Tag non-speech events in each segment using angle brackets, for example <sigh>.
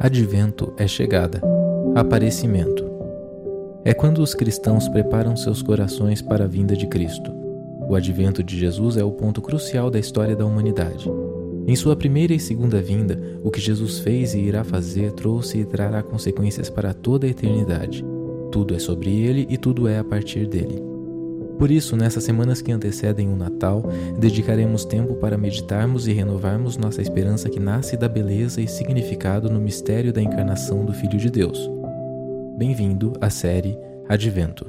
Advento é chegada, aparecimento. É quando os cristãos preparam seus corações para a vinda de Cristo. O advento de Jesus é o ponto crucial da história da humanidade. Em sua primeira e segunda vinda, o que Jesus fez e irá fazer trouxe e trará consequências para toda a eternidade. Tudo é sobre ele e tudo é a partir dele. Por isso, nessas semanas que antecedem o Natal, dedicaremos tempo para meditarmos e renovarmos nossa esperança que nasce da beleza e significado no mistério da encarnação do Filho de Deus. Bem-vindo à série Advento.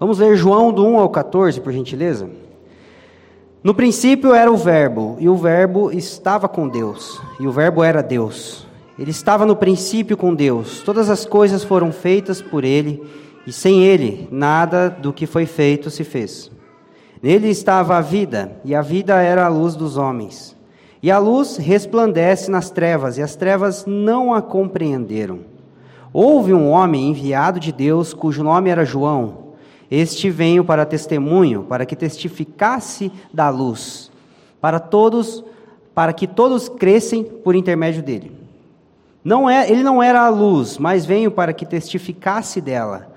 Vamos ler João do 1 ao 14, por gentileza? No princípio era o Verbo, e o Verbo estava com Deus, e o Verbo era Deus. Ele estava no princípio com Deus. Todas as coisas foram feitas por ele e sem ele nada do que foi feito se fez. Nele estava a vida, e a vida era a luz dos homens. E a luz resplandece nas trevas, e as trevas não a compreenderam. Houve um homem enviado de Deus, cujo nome era João. Este veio para testemunho, para que testificasse da luz, para todos, para que todos crescem por intermédio dele. Não é, ele não era a luz, mas veio para que testificasse dela.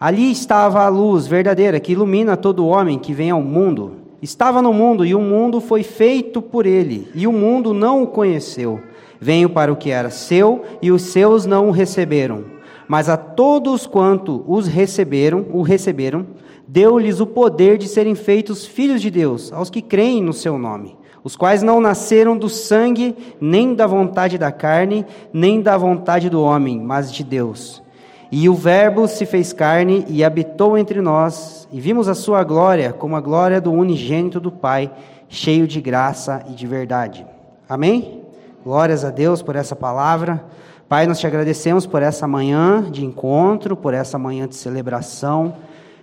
Ali estava a luz verdadeira que ilumina todo homem que vem ao mundo. Estava no mundo e o mundo foi feito por ele, e o mundo não o conheceu. Veio para o que era seu e os seus não o receberam. Mas a todos quanto os receberam, o receberam, deu-lhes o poder de serem feitos filhos de Deus, aos que creem no seu nome, os quais não nasceram do sangue, nem da vontade da carne, nem da vontade do homem, mas de Deus. E o Verbo se fez carne e habitou entre nós, e vimos a sua glória como a glória do unigênito do Pai, cheio de graça e de verdade. Amém? Glórias a Deus por essa palavra. Pai, nós te agradecemos por essa manhã de encontro, por essa manhã de celebração,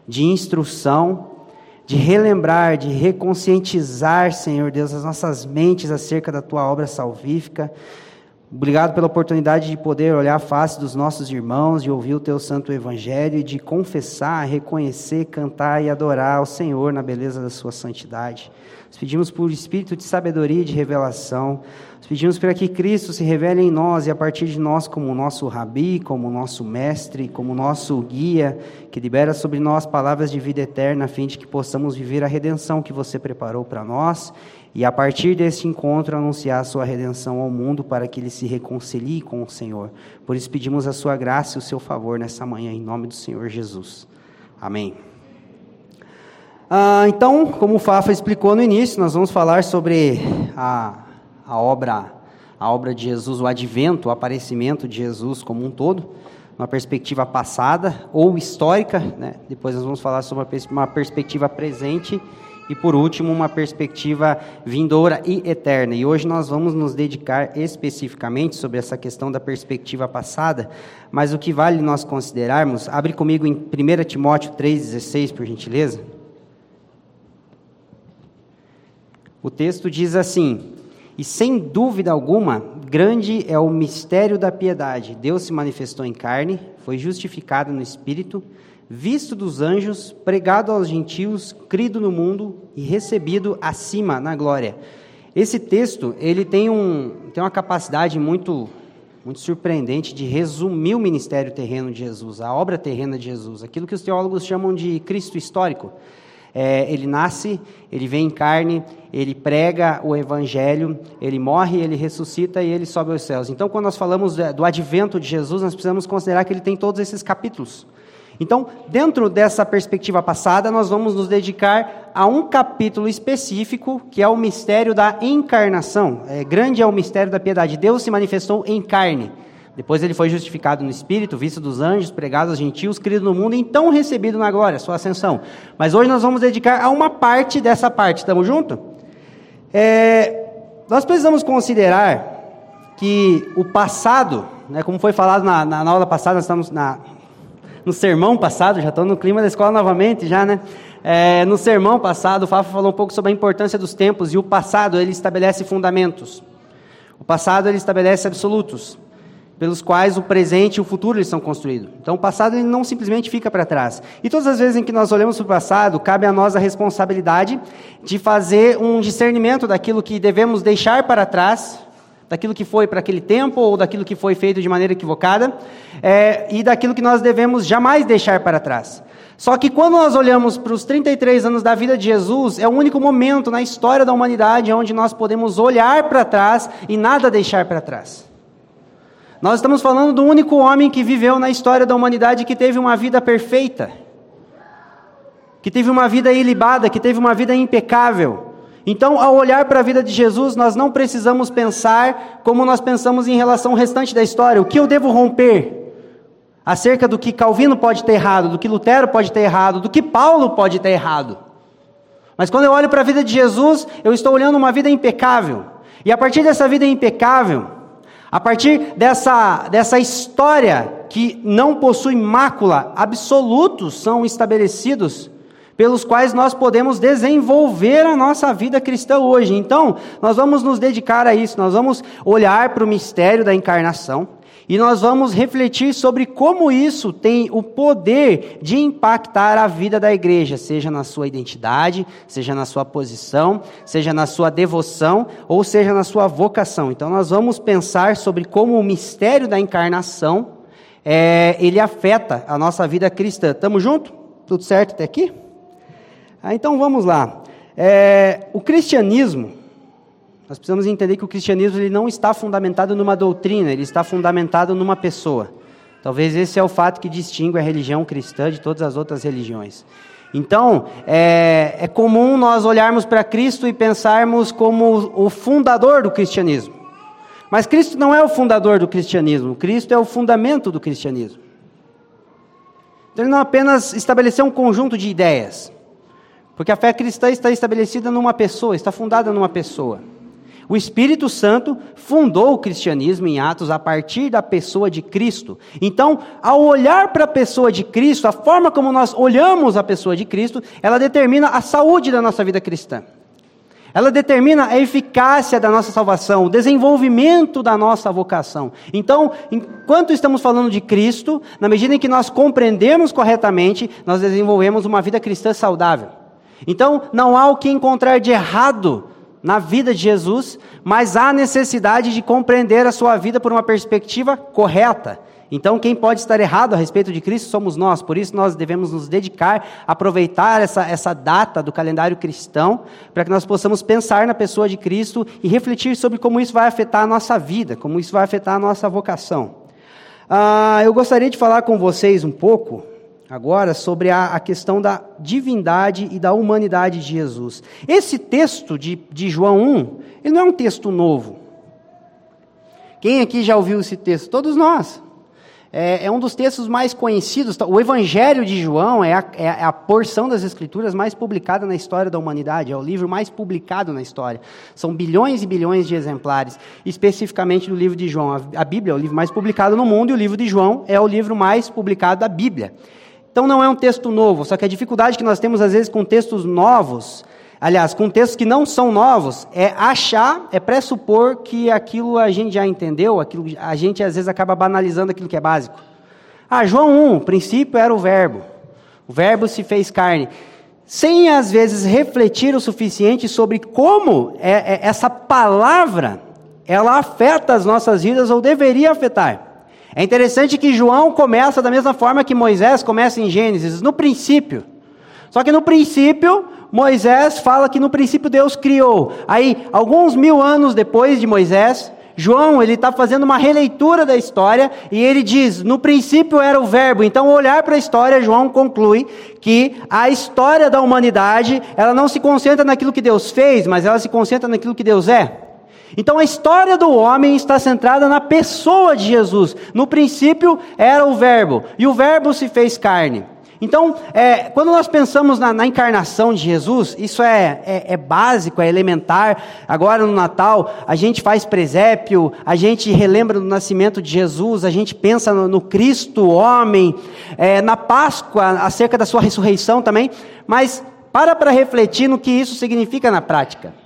de instrução, de relembrar, de reconscientizar, Senhor Deus, as nossas mentes acerca da tua obra salvífica. Obrigado pela oportunidade de poder olhar a face dos nossos irmãos, de ouvir o teu santo evangelho e de confessar, reconhecer, cantar e adorar ao Senhor na beleza da sua santidade. Nós pedimos por espírito de sabedoria e de revelação. Nós pedimos para que Cristo se revele em nós e a partir de nós como nosso rabi, como nosso mestre, como nosso guia, que libera sobre nós palavras de vida eterna a fim de que possamos viver a redenção que você preparou para nós e a partir deste encontro anunciar a sua redenção ao mundo para que ele se reconcilie com o Senhor. Por isso pedimos a sua graça e o seu favor nessa manhã, em nome do Senhor Jesus. Amém. Ah, então, como o Fafa explicou no início, nós vamos falar sobre a, a obra a obra de Jesus, o advento, o aparecimento de Jesus como um todo, uma perspectiva passada ou histórica, né? depois nós vamos falar sobre uma perspectiva presente e por último, uma perspectiva vindoura e eterna. E hoje nós vamos nos dedicar especificamente sobre essa questão da perspectiva passada, mas o que vale nós considerarmos, abre comigo em 1 Timóteo 3,16, por gentileza. O texto diz assim: E sem dúvida alguma, grande é o mistério da piedade. Deus se manifestou em carne, foi justificado no espírito visto dos anjos, pregado aos gentios, crido no mundo e recebido acima na glória. Esse texto, ele tem, um, tem uma capacidade muito, muito surpreendente de resumir o ministério terreno de Jesus, a obra terrena de Jesus, aquilo que os teólogos chamam de Cristo histórico. É, ele nasce, ele vem em carne, ele prega o evangelho, ele morre, ele ressuscita e ele sobe aos céus. Então, quando nós falamos do advento de Jesus, nós precisamos considerar que ele tem todos esses capítulos. Então, dentro dessa perspectiva passada, nós vamos nos dedicar a um capítulo específico, que é o mistério da encarnação. É, grande é o mistério da piedade. Deus se manifestou em carne. Depois ele foi justificado no Espírito, visto dos anjos, pregado aos gentios, querido no mundo, então recebido na glória, sua ascensão. Mas hoje nós vamos dedicar a uma parte dessa parte. Estamos juntos? É, nós precisamos considerar que o passado, né, como foi falado na, na, na aula passada, nós estamos na no sermão passado, já estou no clima da escola novamente, já, né? É, no sermão passado, o Fafa falou um pouco sobre a importância dos tempos e o passado ele estabelece fundamentos. O passado ele estabelece absolutos, pelos quais o presente e o futuro eles são construídos. Então o passado ele não simplesmente fica para trás. E todas as vezes em que nós olhamos para o passado, cabe a nós a responsabilidade de fazer um discernimento daquilo que devemos deixar para trás daquilo que foi para aquele tempo ou daquilo que foi feito de maneira equivocada é, e daquilo que nós devemos jamais deixar para trás. Só que quando nós olhamos para os 33 anos da vida de Jesus, é o único momento na história da humanidade onde nós podemos olhar para trás e nada deixar para trás. Nós estamos falando do único homem que viveu na história da humanidade que teve uma vida perfeita, que teve uma vida ilibada, que teve uma vida impecável. Então, ao olhar para a vida de Jesus, nós não precisamos pensar como nós pensamos em relação ao restante da história. O que eu devo romper? Acerca do que Calvino pode ter errado, do que Lutero pode ter errado, do que Paulo pode ter errado. Mas quando eu olho para a vida de Jesus, eu estou olhando uma vida impecável. E a partir dessa vida impecável, a partir dessa, dessa história que não possui mácula, absolutos são estabelecidos pelos quais nós podemos desenvolver a nossa vida cristã hoje. Então, nós vamos nos dedicar a isso, nós vamos olhar para o mistério da encarnação e nós vamos refletir sobre como isso tem o poder de impactar a vida da igreja, seja na sua identidade, seja na sua posição, seja na sua devoção ou seja na sua vocação. Então, nós vamos pensar sobre como o mistério da encarnação é, ele afeta a nossa vida cristã. Tamo junto? Tudo certo até aqui? Ah, então vamos lá. É, o cristianismo, nós precisamos entender que o cristianismo ele não está fundamentado numa doutrina, ele está fundamentado numa pessoa. Talvez esse é o fato que distingue a religião cristã de todas as outras religiões. Então, é, é comum nós olharmos para Cristo e pensarmos como o fundador do cristianismo. Mas Cristo não é o fundador do cristianismo, Cristo é o fundamento do cristianismo. Então, ele não apenas estabeleceu um conjunto de ideias, porque a fé cristã está estabelecida numa pessoa, está fundada numa pessoa. O Espírito Santo fundou o cristianismo em Atos a partir da pessoa de Cristo. Então, ao olhar para a pessoa de Cristo, a forma como nós olhamos a pessoa de Cristo, ela determina a saúde da nossa vida cristã. Ela determina a eficácia da nossa salvação, o desenvolvimento da nossa vocação. Então, enquanto estamos falando de Cristo, na medida em que nós compreendemos corretamente, nós desenvolvemos uma vida cristã saudável. Então, não há o que encontrar de errado na vida de Jesus, mas há necessidade de compreender a sua vida por uma perspectiva correta. Então, quem pode estar errado a respeito de Cristo somos nós, por isso nós devemos nos dedicar, aproveitar essa, essa data do calendário cristão, para que nós possamos pensar na pessoa de Cristo e refletir sobre como isso vai afetar a nossa vida, como isso vai afetar a nossa vocação. Ah, eu gostaria de falar com vocês um pouco agora sobre a, a, questão da divindade e da humanidade de Jesus. Esse texto de, de João 1, ele não é um texto novo. Quem aqui já ouviu esse texto? Todos nós. É, é um dos textos mais conhecidos. O Evangelho de João é a, é a, porção das Escrituras mais publicada na história da humanidade. É o livro mais publicado na história. São bilhões e bilhões de exemplares, especificamente do livro de João. A, a Bíblia é o livro mais publicado no mundo e o livro de João é o livro mais publicado da Bíblia. Então não é um texto novo, só que a dificuldade que nós temos às vezes com textos novos, aliás, com textos que não são novos, é achar, é pressupor que aquilo a gente já entendeu, aquilo a gente às vezes acaba banalizando aquilo que é básico. Ah, João 1, o princípio era o verbo. O verbo se fez carne. Sem às vezes refletir o suficiente sobre como é, é, essa palavra ela afeta as nossas vidas ou deveria afetar. É interessante que João começa da mesma forma que Moisés começa em Gênesis, no princípio. Só que no princípio, Moisés fala que no princípio Deus criou. Aí, alguns mil anos depois de Moisés, João ele está fazendo uma releitura da história e ele diz: no princípio era o verbo. Então, olhar para a história, João conclui que a história da humanidade ela não se concentra naquilo que Deus fez, mas ela se concentra naquilo que Deus é. Então a história do homem está centrada na pessoa de Jesus. No princípio era o Verbo, e o Verbo se fez carne. Então, é, quando nós pensamos na, na, encarnação de Jesus, isso é, é, é, básico, é elementar. Agora no Natal, a gente faz presépio, a gente relembra do nascimento de Jesus, a gente pensa no, no Cristo, homem, é, na Páscoa, acerca da sua ressurreição também. Mas para para refletir no que isso significa na prática.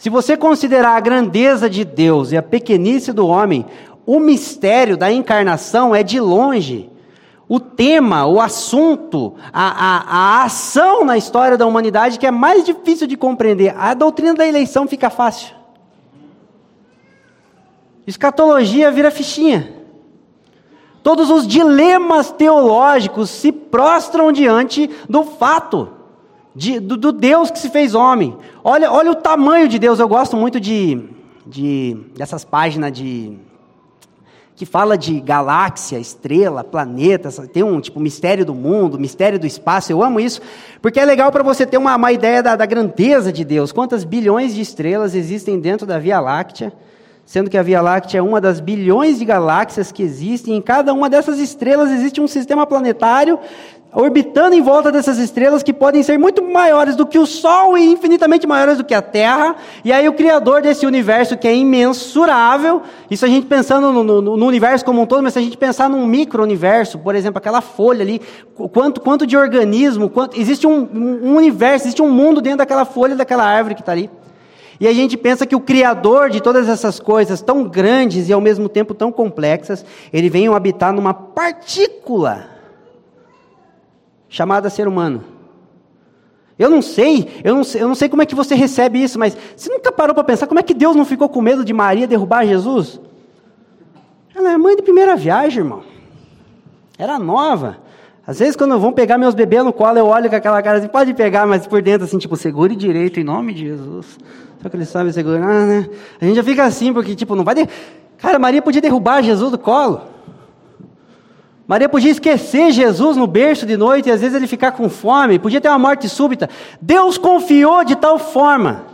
Se você considerar a grandeza de Deus e a pequenice do homem, o mistério da encarnação é de longe o tema, o assunto, a, a, a ação na história da humanidade que é mais difícil de compreender. A doutrina da eleição fica fácil. Escatologia vira fichinha. Todos os dilemas teológicos se prostram diante do fato de, do, do, Deus que se fez homem. Olha, olha o tamanho de Deus. Eu gosto muito de, de dessas páginas de que fala de galáxia, estrela, planeta, tem um tipo mistério do mundo, mistério do espaço. Eu amo isso, porque é legal para você ter uma, uma ideia da, da grandeza de Deus. Quantas bilhões de estrelas existem dentro da Via Láctea? sendo que a Via Láctea é uma das bilhões de galáxias que existem, em cada uma dessas estrelas existe um sistema planetário orbitando em volta dessas estrelas que podem ser muito maiores do que o Sol e infinitamente maiores do que a Terra. E aí o Criador desse universo que é imensurável, isso a gente pensando no, no, no universo como um todo, mas se a gente pensar num micro-universo, por exemplo, aquela folha ali, quanto, quanto de organismo, quanto, existe um, um universo, existe um mundo dentro daquela folha daquela árvore que está ali. E a gente pensa que o Criador de todas essas coisas tão grandes e ao mesmo tempo tão complexas, ele vem habitar numa partícula chamada ser humano. Eu não sei, eu não sei, eu não sei como é que você recebe isso, mas você nunca parou para pensar como é que Deus não ficou com medo de Maria derrubar Jesus? Ela é mãe de primeira viagem, irmão. Era nova. Às vezes, quando vão pegar meus bebês no colo, eu olho com aquela cara assim, pode pegar, mas por dentro, assim, tipo, segure direito, em nome de Jesus. Só que ele sabe segurar, né? A gente já fica assim, porque, tipo, não vai. De... Cara, Maria podia derrubar Jesus do colo. Maria podia esquecer Jesus no berço de noite e às vezes ele ficar com fome, podia ter uma morte súbita. Deus confiou de tal forma,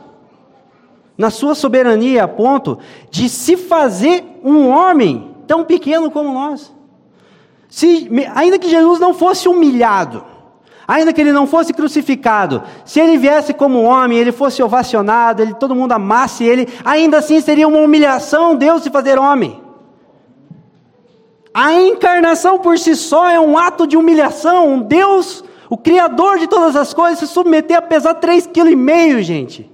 na sua soberania, a ponto de se fazer um homem tão pequeno como nós. Se, ainda que Jesus não fosse humilhado, Ainda que ele não fosse crucificado, se ele viesse como homem, ele fosse ovacionado, ele, todo mundo amasse ele, ainda assim seria uma humilhação Deus se fazer homem. A encarnação por si só é um ato de humilhação. Um Deus, o Criador de todas as coisas, se submeter a pesar 3,5 kg, gente.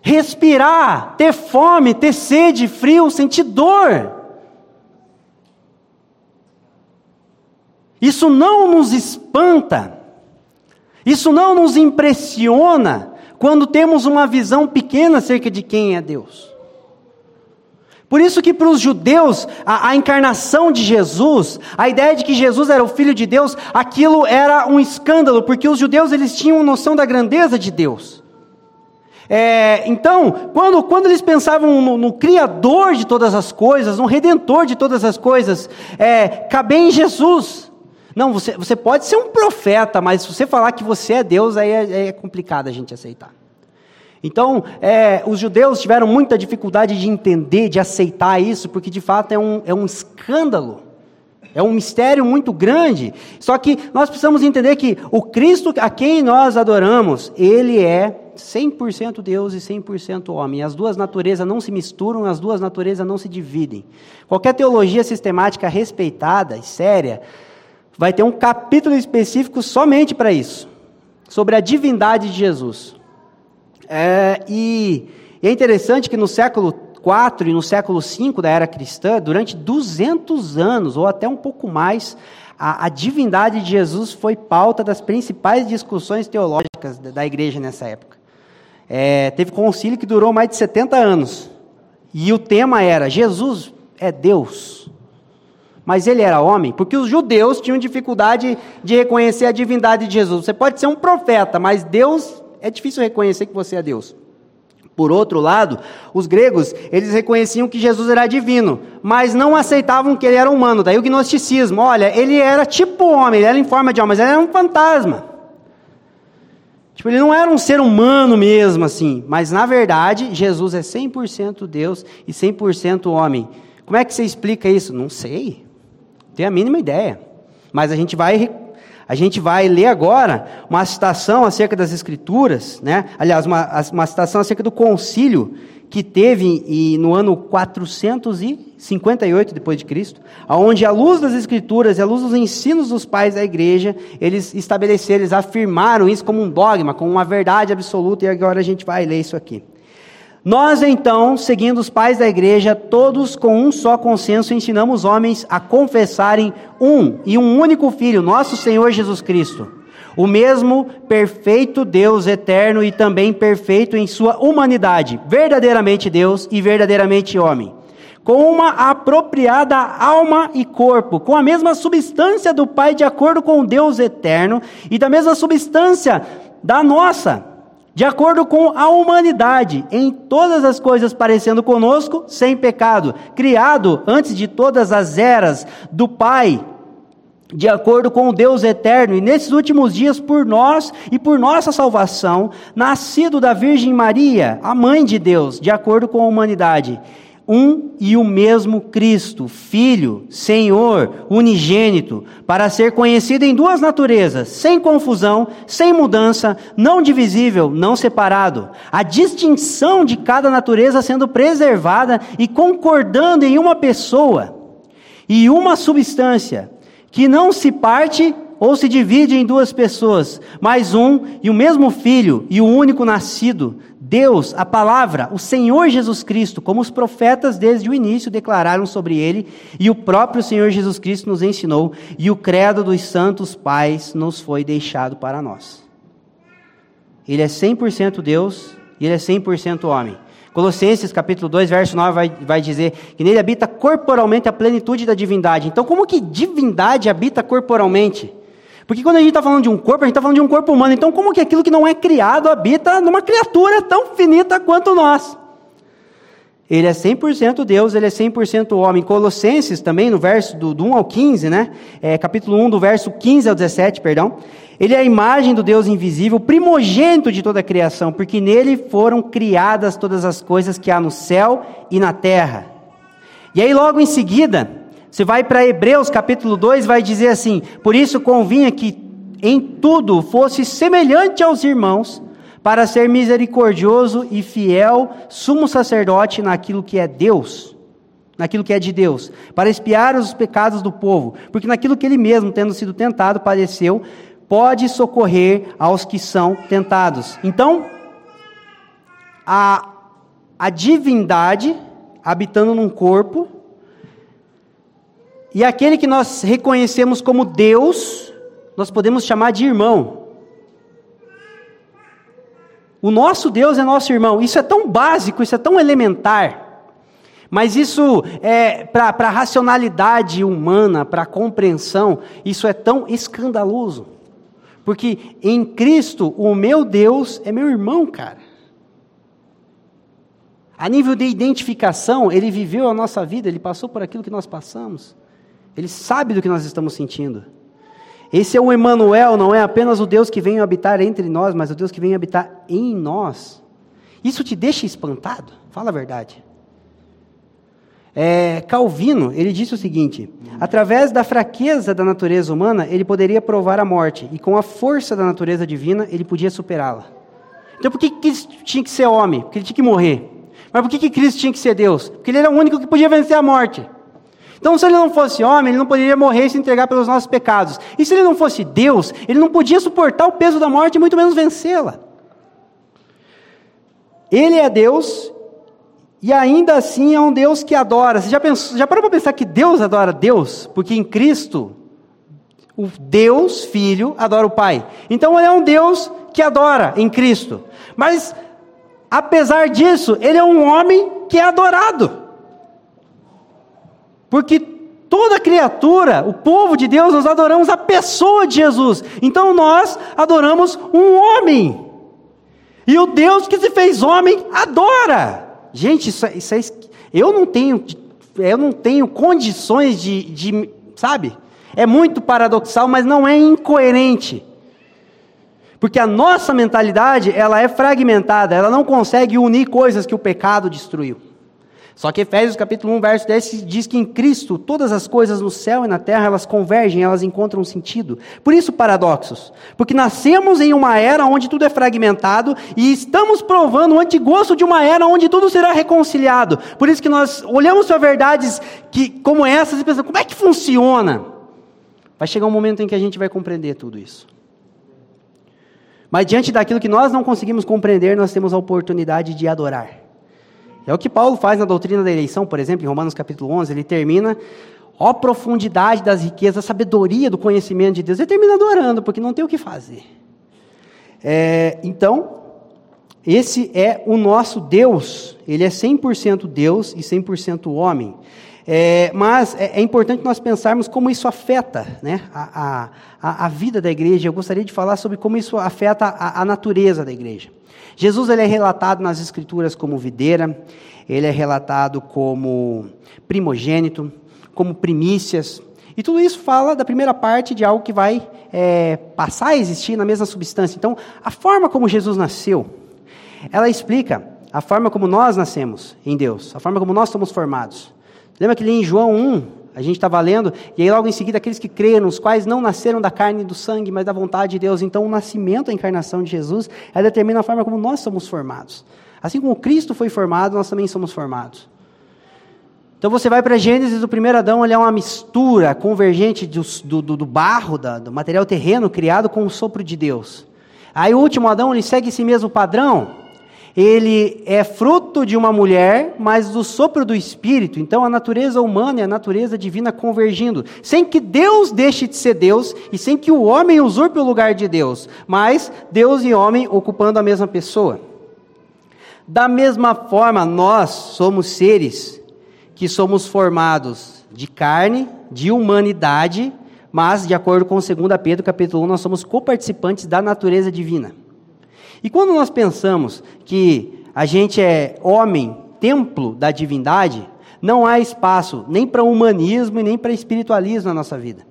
Respirar, ter fome, ter sede, frio, sentir dor. Isso não nos espanta, isso não nos impressiona quando temos uma visão pequena acerca de quem é Deus. Por isso que para os judeus, a, a, encarnação de Jesus, a ideia de que Jesus era o Filho de Deus, aquilo era um escândalo, porque os judeus eles tinham noção da grandeza de Deus. É, então, quando, quando eles pensavam no, no, Criador de todas as coisas, no Redentor de todas as coisas, é, em Jesus. Não, você, você pode ser um profeta, mas se você falar que você é Deus, aí é, é complicado a gente aceitar. Então, é, os judeus tiveram muita dificuldade de entender, de aceitar isso, porque de fato é um, é um escândalo. É um mistério muito grande. Só que nós precisamos entender que o Cristo a quem nós adoramos, ele é 100% Deus e 100% homem. As duas naturezas não se misturam, as duas naturezas não se dividem. Qualquer teologia sistemática respeitada e séria vai ter um capítulo específico somente para isso, sobre a divindade de Jesus. É, e, e, é interessante que no século IV e no século V da era cristã, durante 200 anos, ou até um pouco mais, a, a divindade de Jesus foi pauta das principais discussões teológicas da, da igreja nessa época. É, teve concílio que durou mais de 70 anos. E o tema era: Jesus é Deus mas ele era homem, porque os judeus tinham dificuldade de reconhecer a divindade de Jesus. Você pode ser um profeta, mas Deus é difícil reconhecer que você é Deus. Por outro lado, os gregos, eles reconheciam que Jesus era divino, mas não aceitavam que ele era humano. Daí o gnosticismo, olha, ele era tipo homem, ele era em forma de homem, mas ele era um fantasma. Tipo, ele não era um ser humano mesmo assim, mas na verdade, Jesus é 100% Deus e 100% homem. Como é que você explica isso? Não sei tenho a mínima ideia. Mas a gente vai a gente vai ler agora uma citação acerca das Escrituras, né? aliás, uma, uma citação acerca do concílio que teve e, no ano 458 depois de Cristo, aonde a luz das Escrituras e a luz dos ensinos dos pais da igreja, eles estabeleceram, eles afirmaram isso como um dogma, como uma verdade absoluta, e agora a gente vai ler isso aqui. Nós então, seguindo os pais da igreja, todos com um só consenso, ensinamos homens a confessarem um e um único Filho, nosso Senhor Jesus Cristo, O mesmo perfeito Deus eterno e também perfeito em sua humanidade, verdadeiramente Deus e verdadeiramente homem. Com uma apropriada alma e corpo, com a mesma substância do Pai, de acordo com o Deus eterno, e da mesma substância da nossa, de acordo com a humanidade, em todas as coisas parecendo conosco, sem pecado, criado antes de todas as eras do Pai de acordo com o Deus eterno, e nesses últimos dias por nós e por nossa salvação, nascido da Virgem Maria, a mãe de Deus, de acordo com a humanidade. Um e o mesmo Cristo, Filho, Senhor, unigênito, para ser conhecido em duas naturezas, sem confusão, sem mudança, não divisível, não separado. A distinção de cada natureza sendo preservada e concordando em uma pessoa e uma substância que não se parte ou se divide em duas pessoas, mas um e o mesmo Filho e o único nascido, Deus, a palavra, o Senhor Jesus Cristo, como os profetas desde o início declararam sobre ele, e o próprio Senhor Jesus Cristo nos ensinou, e o credo dos santos pais nos foi deixado para nós. Ele é 100% Deus e ele é 100% homem. Colossenses capítulo 2, verso 9 vai, vai dizer que nele habita corporalmente a plenitude da divindade. Então, como que divindade habita corporalmente? Porque quando a gente está falando de um corpo, a gente está falando de um corpo humano. Então, como que aquilo que não é criado habita numa criatura tão finita quanto nós? Ele é 100% Deus, ele é 100% homem. Colossenses também, no verso do, do 1 ao 15, né? É, capítulo 1, do verso 15 ao 17, perdão. Ele é a imagem do Deus invisível, primogênito de toda a criação, porque nele foram criadas todas as coisas que há no céu e na terra. E aí, logo em seguida, você vai para Hebreus capítulo 2, vai dizer assim: Por isso convinha que em tudo fosse semelhante aos irmãos, para ser misericordioso e fiel sumo sacerdote naquilo que é Deus, naquilo que é de Deus, para espiar os pecados do povo, porque naquilo que ele mesmo, tendo sido tentado, padeceu, pode socorrer aos que são tentados. Então, a, a divindade habitando num corpo, e aquele que nós reconhecemos como Deus, nós podemos chamar de irmão. O nosso Deus é nosso irmão. Isso é tão básico, isso é tão elementar. Mas isso, é, para a racionalidade humana, para a compreensão, isso é tão escandaloso. Porque em Cristo, o meu Deus é meu irmão, cara. A nível de identificação, ele viveu a nossa vida, ele passou por aquilo que nós passamos. Ele sabe do que nós estamos sentindo. Esse é o Emmanuel, não é apenas o Deus que vem habitar entre nós, mas o Deus que vem habitar em nós. Isso te deixa espantado? Fala a verdade. É, Calvino, ele disse o seguinte: através da fraqueza da natureza humana, ele poderia provar a morte, e com a força da natureza divina, ele podia superá-la. Então, por que Cristo tinha que ser homem? Porque ele tinha que morrer. Mas por que Cristo tinha que ser Deus? Porque ele era o único que podia vencer a morte. Então, se ele não fosse homem, ele não poderia morrer e se entregar pelos nossos pecados. E se ele não fosse Deus, ele não podia suportar o peso da morte e muito menos vencê-la. Ele é Deus e ainda assim é um Deus que adora. Você já, pensou, já parou para pensar que Deus adora Deus? Porque em Cristo, o Deus Filho adora o Pai. Então ele é um Deus que adora em Cristo. Mas, apesar disso, ele é um homem que é adorado. Porque toda criatura, o povo de Deus, nós adoramos a pessoa de Jesus. Então nós adoramos um homem. E o Deus que se fez homem adora. Gente, isso, é, isso é, eu não tenho, eu não tenho condições de, de, sabe? É muito paradoxal, mas não é incoerente. Porque a nossa mentalidade, ela é fragmentada, ela não consegue unir coisas que o pecado destruiu. Só que Efésios capítulo 1, verso 10 diz que em Cristo todas as coisas no céu e na terra elas convergem, elas encontram sentido. Por isso paradoxos. Porque nascemos em uma era onde tudo é fragmentado e estamos provando o antigosto de uma era onde tudo será reconciliado. Por isso que nós olhamos para verdades que, como essas e pensamos, como é que funciona? Vai chegar um momento em que a gente vai compreender tudo isso. Mas diante daquilo que nós não conseguimos compreender, nós temos a oportunidade de adorar. É o que Paulo faz na doutrina da eleição, por exemplo, em Romanos capítulo 11, ele termina Ó profundidade das riquezas, a sabedoria do conhecimento de Deus. Ele termina adorando, porque não tem o que fazer. É, então, esse é o nosso Deus. Ele é 100% Deus e 100% homem. É, mas é, é, importante nós pensarmos como isso afeta né, a, a, a, vida da igreja. Eu gostaria de falar sobre como isso afeta a, a natureza da igreja. Jesus ele é relatado nas Escrituras como videira, ele é relatado como primogênito, como primícias. E tudo isso fala da primeira parte de algo que vai é, passar a existir na mesma substância. Então, a forma como Jesus nasceu, ela explica a forma como nós nascemos em Deus, a forma como nós somos formados. Lembra que ali em João 1, a gente estava lendo, e aí logo em seguida, aqueles que creram, os quais não nasceram da carne e do sangue, mas da vontade de Deus. Então, o nascimento, a encarnação de Jesus, ela determina a forma como nós somos formados. Assim como Cristo foi formado, nós também somos formados. Então você vai para Gênesis, o primeiro Adão ele é uma mistura convergente do, do, do barro, da, do material terreno criado com o sopro de Deus. Aí o último Adão ele segue esse mesmo padrão. Ele é fruto de uma mulher, mas do sopro do Espírito. Então a natureza humana e a natureza divina convergindo, sem que Deus deixe de ser Deus e sem que o homem usurpe o lugar de Deus, mas Deus e homem ocupando a mesma pessoa. Da mesma forma, nós somos seres que somos formados de carne, de humanidade, mas, de acordo com 2 Pedro capítulo 1, nós somos coparticipantes da natureza divina. E quando nós pensamos que a gente é homem, templo da divindade, não há espaço nem para humanismo e nem para espiritualismo na nossa vida.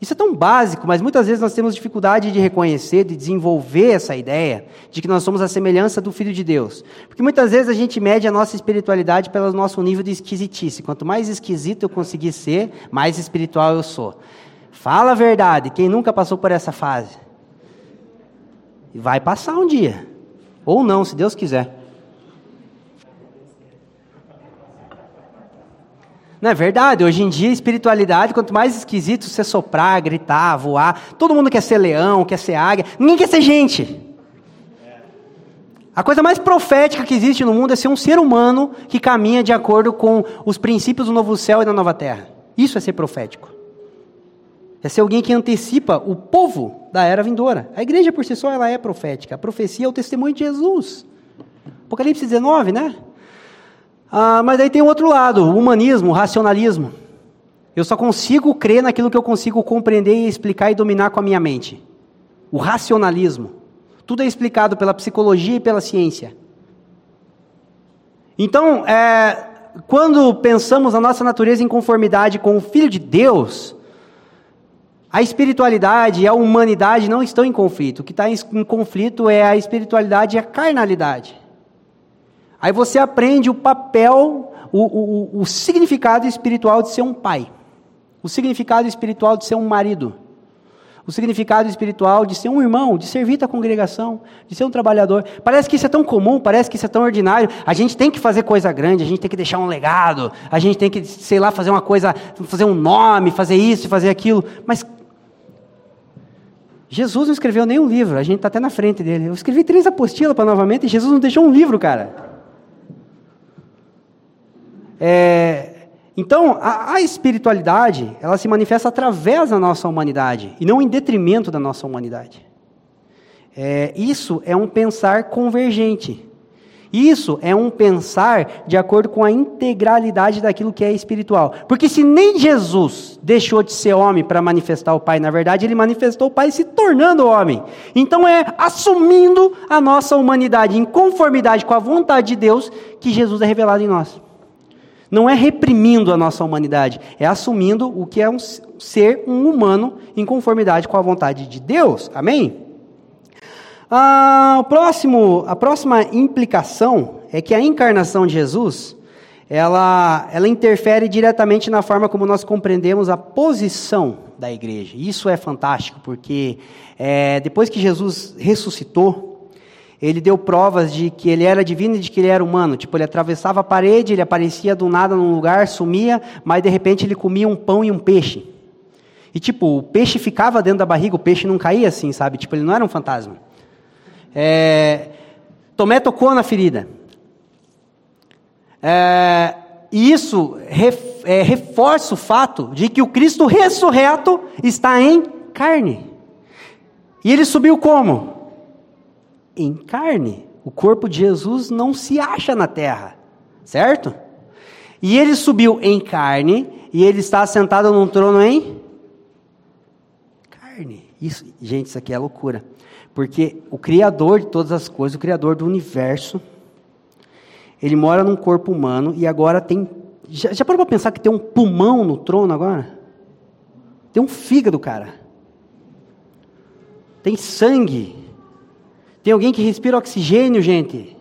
Isso é tão básico, mas muitas vezes nós temos dificuldade de reconhecer, de desenvolver essa ideia de que nós somos a semelhança do Filho de Deus. Porque muitas vezes a gente mede a nossa espiritualidade pelo nosso nível de esquisitice. Quanto mais esquisito eu conseguir ser, mais espiritual eu sou. Fala a verdade, quem nunca passou por essa fase? Vai passar um dia. Ou não, se Deus quiser. Não é verdade? Hoje em dia, espiritualidade, quanto mais esquisito você soprar, gritar, voar, todo mundo quer ser leão, quer ser águia, ninguém quer ser gente. A coisa mais profética que existe no mundo é ser um ser humano que caminha de acordo com os princípios do novo céu e da nova terra. Isso é ser profético. É ser alguém que antecipa o povo da era vindoura. A igreja por si só ela é profética. A profecia é o testemunho de Jesus. Apocalipse 19, né? Ah, mas aí tem o outro lado, o humanismo, o racionalismo. Eu só consigo crer naquilo que eu consigo compreender e explicar e dominar com a minha mente. O racionalismo. Tudo é explicado pela psicologia e pela ciência. Então, é, quando pensamos a nossa natureza em conformidade com o Filho de Deus, a espiritualidade e a humanidade não estão em conflito. O que está em conflito é a espiritualidade e a carnalidade. Aí você aprende o papel, o, o, o significado espiritual de ser um pai, o significado espiritual de ser um marido, o significado espiritual de ser um irmão, de servir a congregação, de ser um trabalhador. Parece que isso é tão comum, parece que isso é tão ordinário. A gente tem que fazer coisa grande, a gente tem que deixar um legado, a gente tem que, sei lá, fazer uma coisa, fazer um nome, fazer isso, fazer aquilo. Mas Jesus não escreveu nenhum livro, a gente está até na frente dele. Eu escrevi três apostilas para novamente e Jesus não deixou um livro, cara. É, então, a, a, espiritualidade, ela se manifesta através da nossa humanidade, e não em detrimento da nossa humanidade. É, isso é um pensar convergente. Isso é um pensar de acordo com a integralidade daquilo que é espiritual. Porque se nem Jesus deixou de ser homem para manifestar o Pai, na verdade, ele manifestou o Pai se tornando homem. Então é assumindo a nossa humanidade em conformidade com a vontade de Deus que Jesus é revelado em nós. Não é reprimindo a nossa humanidade, é assumindo o que é um ser um humano em conformidade com a vontade de Deus. Amém? Ah, o próximo, a próxima implicação é que a encarnação de Jesus ela, ela interfere diretamente na forma como nós compreendemos a posição da igreja. Isso é fantástico, porque é, depois que Jesus ressuscitou, ele deu provas de que ele era divino e de que ele era humano. Tipo, ele atravessava a parede, ele aparecia do nada num lugar, sumia, mas de repente ele comia um pão e um peixe. E tipo, o peixe ficava dentro da barriga, o peixe não caía assim, sabe? Tipo, ele não era um fantasma. É... Tomé tocou na ferida. É... E isso é, reforça o fato de que o Cristo ressurreto está em carne. E ele subiu como? Em carne. O corpo de Jesus não se acha na terra, certo? E ele subiu em carne e ele está sentado num trono em carne. Isso, gente, isso aqui é loucura. Porque o Criador de todas as coisas, o Criador do universo, ele mora num corpo humano e agora tem. Já, já parou para pensar que tem um pulmão no trono agora? Tem um fígado, cara. Tem sangue. Tem alguém que respira oxigênio, gente.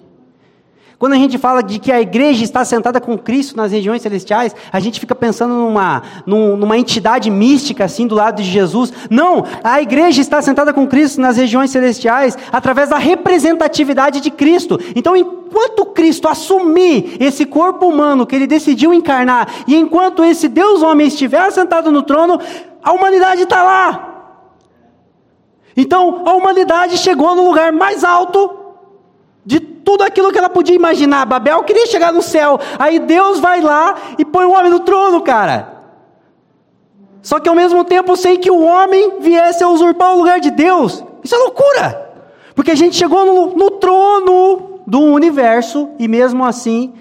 Quando a gente fala de que a igreja está sentada com Cristo nas regiões celestiais, a gente fica pensando numa, numa entidade mística assim do lado de Jesus. Não, a igreja está sentada com Cristo nas regiões celestiais através da representatividade de Cristo. Então, enquanto Cristo assumir esse corpo humano que ele decidiu encarnar, e enquanto esse Deus homem estiver sentado no trono, a humanidade está lá. Então, a humanidade chegou no lugar mais alto de tudo aquilo que ela podia imaginar. Babel queria chegar no céu. Aí Deus vai lá e põe o homem no trono, cara. Só que ao mesmo tempo sem que o homem viesse a usurpar o lugar de Deus. Isso é loucura. Porque a gente chegou no, no trono do universo e mesmo assim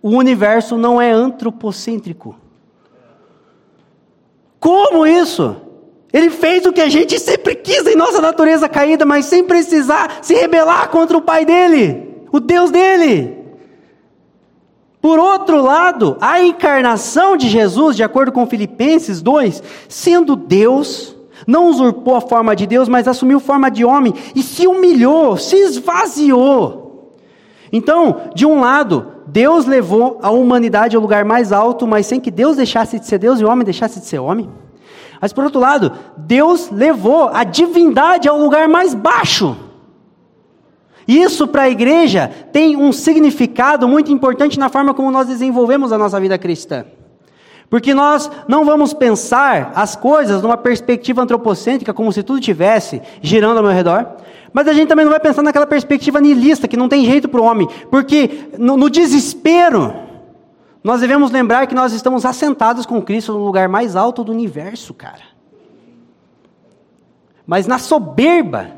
o universo não é antropocêntrico. Como isso? Ele fez o que a gente sempre quis em nossa natureza caída, mas sem precisar se rebelar contra o Pai dele, o Deus dele. Por outro lado, a encarnação de Jesus, de acordo com Filipenses 2, sendo Deus, não usurpou a forma de Deus, mas assumiu forma de homem e se humilhou, se esvaziou. Então, de um lado, Deus levou a humanidade ao lugar mais alto, mas sem que Deus deixasse de ser Deus e o homem deixasse de ser homem. Mas por outro lado, Deus levou a divindade ao lugar mais baixo. Isso para a igreja tem um significado muito importante na forma como nós desenvolvemos a nossa vida cristã. Porque nós não vamos pensar as coisas numa perspectiva antropocêntrica, como se tudo tivesse girando ao meu redor, mas a gente também não vai pensar naquela perspectiva nihilista, que não tem jeito para o homem, porque no, no desespero, nós devemos lembrar que nós estamos assentados com Cristo no lugar mais alto do universo, cara. Mas na soberba,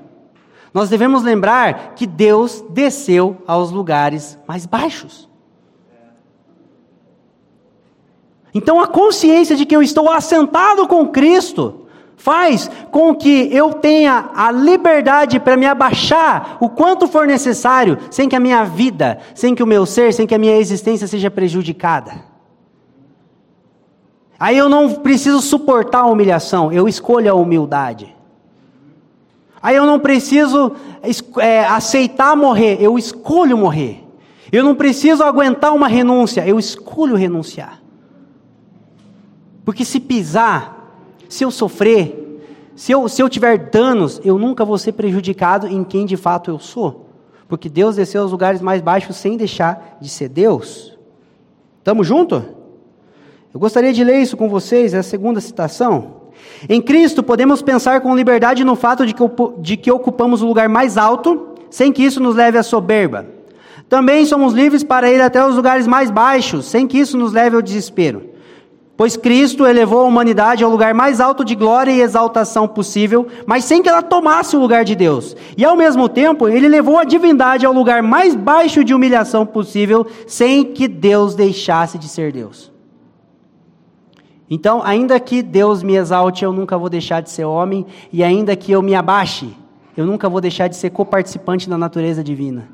nós devemos lembrar que Deus desceu aos lugares mais baixos. Então a consciência de que eu estou assentado com Cristo faz com que eu tenha a liberdade para me abaixar o quanto for necessário, sem que a minha vida, sem que o meu ser, sem que a minha existência seja prejudicada. Aí eu não preciso suportar a humilhação, eu escolho a humildade. Aí eu não preciso é, aceitar morrer, eu escolho morrer. Eu não preciso aguentar uma renúncia, eu escolho renunciar. Porque se pisar se eu sofrer, se eu, se eu tiver danos, eu nunca vou ser prejudicado em quem de fato eu sou. Porque Deus desceu aos lugares mais baixos sem deixar de ser Deus. Estamos juntos? Eu gostaria de ler isso com vocês, é a segunda citação. Em Cristo podemos pensar com liberdade no fato de que, de que ocupamos o lugar mais alto, sem que isso nos leve à soberba. Também somos livres para ir até os lugares mais baixos, sem que isso nos leve ao desespero. Pois Cristo elevou a humanidade ao lugar mais alto de glória e exaltação possível, mas sem que ela tomasse o lugar de Deus. E ao mesmo tempo, ele levou a divindade ao lugar mais baixo de humilhação possível, sem que Deus deixasse de ser Deus. Então, ainda que Deus me exalte, eu nunca vou deixar de ser homem, e ainda que eu me abaixe, eu nunca vou deixar de ser coparticipante da natureza divina.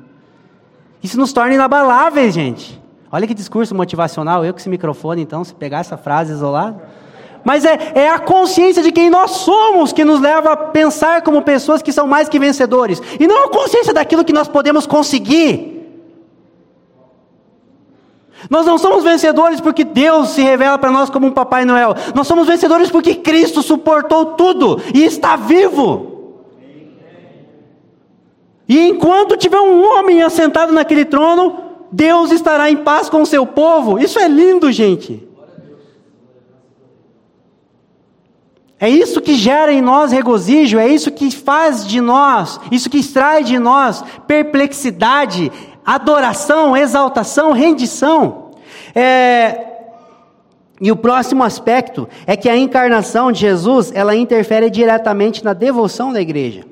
Isso nos torna inabaláveis, gente. Olha que discurso motivacional, eu com esse microfone, então, se pegar essa frase isolada. Mas é, é a consciência de quem nós somos que nos leva a pensar como pessoas que são mais que vencedores. E não a consciência daquilo que nós podemos conseguir. Nós não somos vencedores porque Deus se revela para nós como um Papai Noel. Nós somos vencedores porque Cristo suportou tudo e está vivo. E enquanto tiver um homem assentado naquele trono, Deus estará em paz com o seu povo. Isso é lindo, gente. É isso que gera em nós regozijo, é isso que faz de nós, isso que extrai de nós perplexidade, adoração, exaltação, rendição. É, E o próximo aspecto é que a encarnação de Jesus, ela interfere diretamente na devoção da igreja.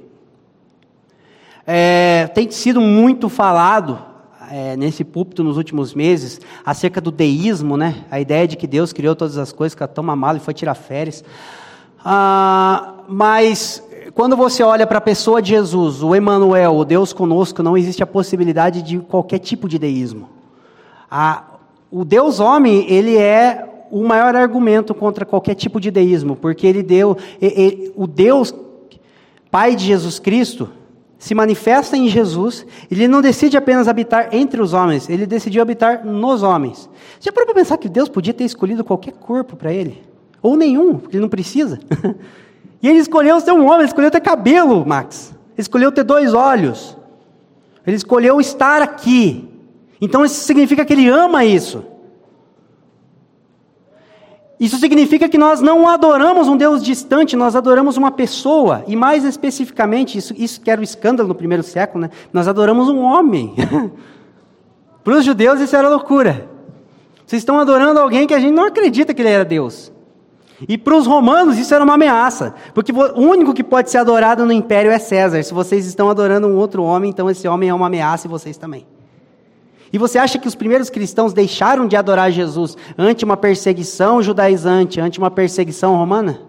É, tem sido muito falado é, nesse púlpito nos últimos meses acerca do deísmo, né? A ideia de que Deus criou todas as coisas, que toma mal e foi tirar férias. Ah, mas quando você olha para a pessoa de Jesus, o Emmanuel, o Deus conosco, não existe a possibilidade de qualquer tipo de deísmo. A, o Deus homem, ele é o maior argumento contra qualquer tipo de deísmo, porque ele deu, ele, o Deus, Pai de Jesus Cristo, se manifesta em Jesus, ele não decide apenas habitar entre os homens, ele decidiu habitar nos homens. Já para pensar que Deus podia ter escolhido qualquer corpo para ele? Ou nenhum, porque ele não precisa. <laughs> e ele escolheu ser um homem, ele escolheu ter cabelo, Max. Ele escolheu ter dois olhos. Ele escolheu estar aqui. Então isso significa que ele ama isso. Isso significa que nós não adoramos um Deus distante, nós adoramos uma pessoa. E mais especificamente, isso, isso que era o escândalo no primeiro século, né? nós adoramos um homem. <laughs> Para os judeus isso era loucura. Vocês estão adorando alguém que a gente não acredita que ele era Deus. E para os romanos isso era uma ameaça, porque o único que pode ser adorado no império é César. Se vocês estão adorando um outro homem, então esse homem é uma ameaça e vocês também. E você acha que os primeiros cristãos deixaram de adorar Jesus ante uma perseguição judaizante, ante uma perseguição romana?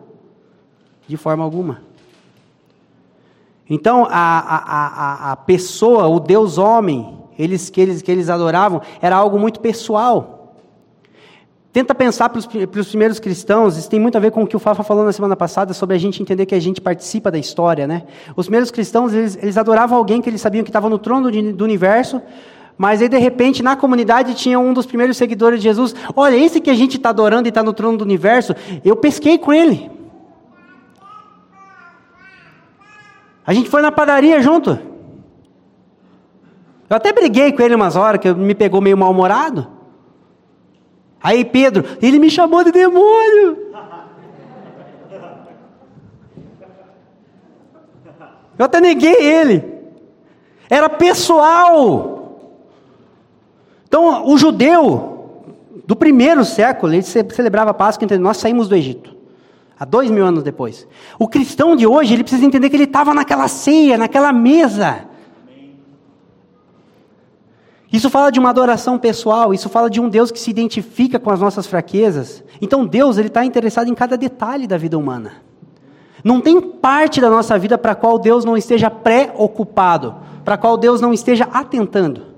De forma alguma. Então, a, a, a, a pessoa, o Deus homem, eles, que, eles, que eles adoravam, era algo muito pessoal. Tenta pensar para os primeiros cristãos, isso tem muito a ver com o que o Fafa falou na semana passada, sobre a gente entender que a gente participa da história, né? Os primeiros cristãos, eles, eles adoravam alguém que eles sabiam que estava no trono de, do universo, mas aí, de repente, na comunidade tinha um dos primeiros seguidores de Jesus. Olha, esse que a gente está adorando e está no trono do universo, eu pesquei com ele. A gente foi na padaria junto. Eu até briguei com ele umas horas, que me pegou meio mal-humorado. Aí Pedro, ele me chamou de demônio. Eu até neguei ele. Era pessoal. Então, o judeu do primeiro século, ele celebrava a Páscoa nós saímos do Egito. Há dois mil anos depois. O cristão de hoje, ele precisa entender que ele estava naquela ceia, naquela mesa. Isso fala de uma adoração pessoal, isso fala de um Deus que se identifica com as nossas fraquezas. Então Deus ele está interessado em cada detalhe da vida humana. Não tem parte da nossa vida para qual Deus não esteja preocupado, para qual Deus não esteja atentando.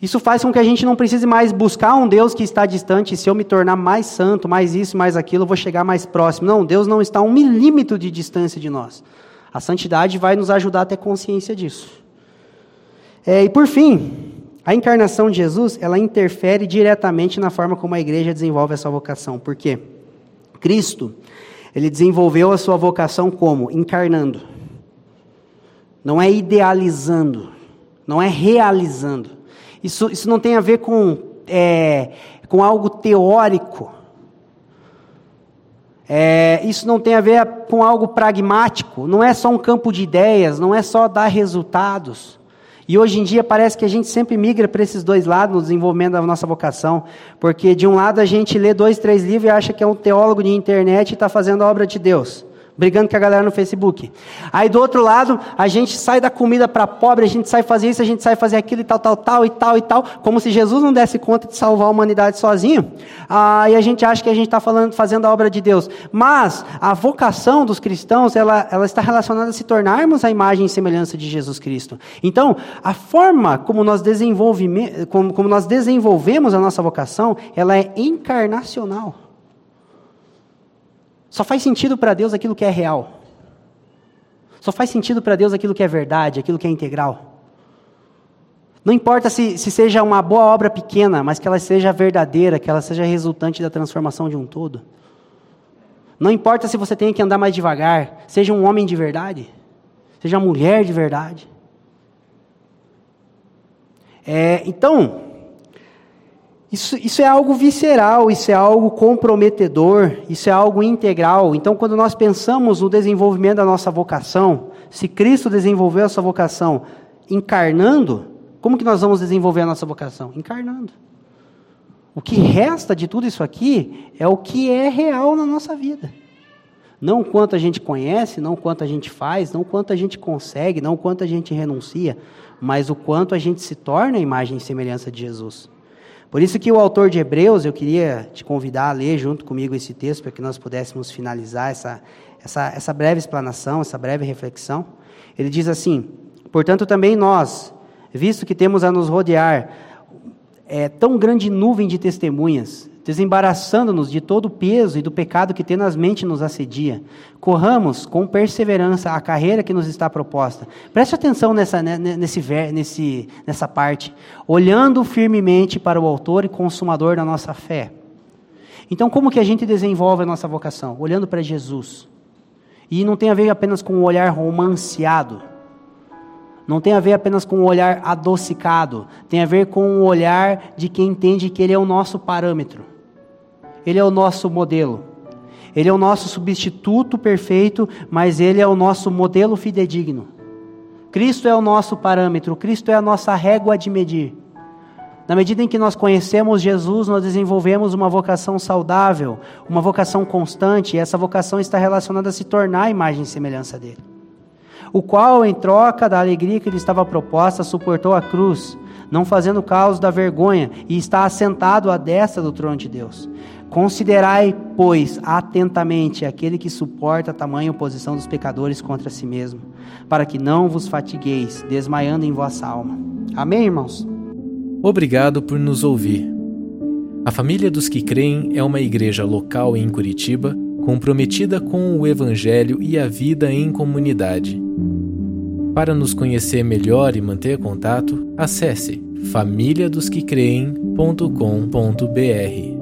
Isso faz com que a gente não precise mais buscar um Deus que está distante, se eu me tornar mais santo, mais isso, mais aquilo, eu vou chegar mais próximo. Não, Deus não está a um milímetro de distância de nós. A santidade vai nos ajudar a ter consciência disso. É, e por fim, a encarnação de Jesus, ela interfere diretamente na forma como a igreja desenvolve essa vocação. Por quê? Cristo, ele desenvolveu a sua vocação como? Encarnando. Não é idealizando, não é realizando. Isso, isso não tem a ver com, é, com algo teórico. É, isso não tem a ver com algo pragmático. Não é só um campo de ideias, não é só dar resultados. E hoje em dia parece que a gente sempre migra para esses dois lados no desenvolvimento da nossa vocação. Porque de um lado a gente lê dois, três livros e acha que é um teólogo de internet e está fazendo a obra de Deus brigando com a galera no Facebook. Aí do outro lado, a gente sai da comida para pobre, a gente sai fazer isso, a gente sai fazer aquilo e tal, tal, tal e tal e tal, como se Jesus não desse conta de salvar a humanidade sozinho. Aí a gente acha que a gente está fazendo a obra de Deus. Mas a vocação dos cristãos, ela, ela está relacionada a se tornarmos a imagem e semelhança de Jesus Cristo. Então, a forma como nós, como, como nós desenvolvemos a nossa vocação, ela é encarnacional. Só faz sentido para Deus aquilo que é real. Só faz sentido para Deus aquilo que é verdade, aquilo que é integral. Não importa se, se seja uma boa obra pequena, mas que ela seja verdadeira, que ela seja resultante da transformação de um todo. Não importa se você tenha que andar mais devagar, seja um homem de verdade, seja uma mulher de verdade. É, então, isso, isso é algo visceral, isso é algo comprometedor, isso é algo integral. Então, quando nós pensamos no desenvolvimento da nossa vocação, se Cristo desenvolveu a sua vocação encarnando, como que nós vamos desenvolver a nossa vocação? Encarnando. O que resta de tudo isso aqui é o que é real na nossa vida. Não quanto a gente conhece, não quanto a gente faz, não quanto a gente consegue, não quanto a gente renuncia, mas o quanto a gente se torna a imagem e semelhança de Jesus. Por isso que o autor de Hebreus, eu queria te convidar a ler junto comigo esse texto, para que nós pudéssemos finalizar essa, essa, essa breve explanação, essa breve reflexão. Ele diz assim: Portanto, também nós, visto que temos a nos rodear é, tão grande nuvem de testemunhas, desembaraçando-nos de todo o peso e do pecado que tenazmente nos assedia. Corramos com perseverança a carreira que nos está proposta. Preste atenção nessa, né, nesse, nesse, nessa parte. Olhando firmemente para o autor e consumador da nossa fé. Então, como que a gente desenvolve a nossa vocação? Olhando para Jesus. E não tem a ver apenas com um olhar romanceado. Não tem a ver apenas com um olhar adocicado. Tem a ver com um olhar de quem entende que ele é o nosso parâmetro. Ele é o nosso modelo. Ele é o nosso substituto perfeito, mas ele é o nosso modelo fidedigno. Cristo é o nosso parâmetro, Cristo é a nossa régua de medir. Na medida em que nós conhecemos Jesus, nós desenvolvemos uma vocação saudável, uma vocação constante, e essa vocação está relacionada a se tornar a imagem e semelhança dele. O qual, em troca da alegria que lhe estava proposta, suportou a cruz, não fazendo causa da vergonha, e está assentado à destra do trono de Deus. Considerai, pois, atentamente aquele que suporta a tamanha oposição dos pecadores contra si mesmo, para que não vos fatigueis, desmaiando em vossa alma. Amém, irmãos? Obrigado por nos ouvir. A Família dos que Creem é uma igreja local em Curitiba, comprometida com o Evangelho e a vida em comunidade. Para nos conhecer melhor e manter contato, acesse famíliadosquecreem.com.br.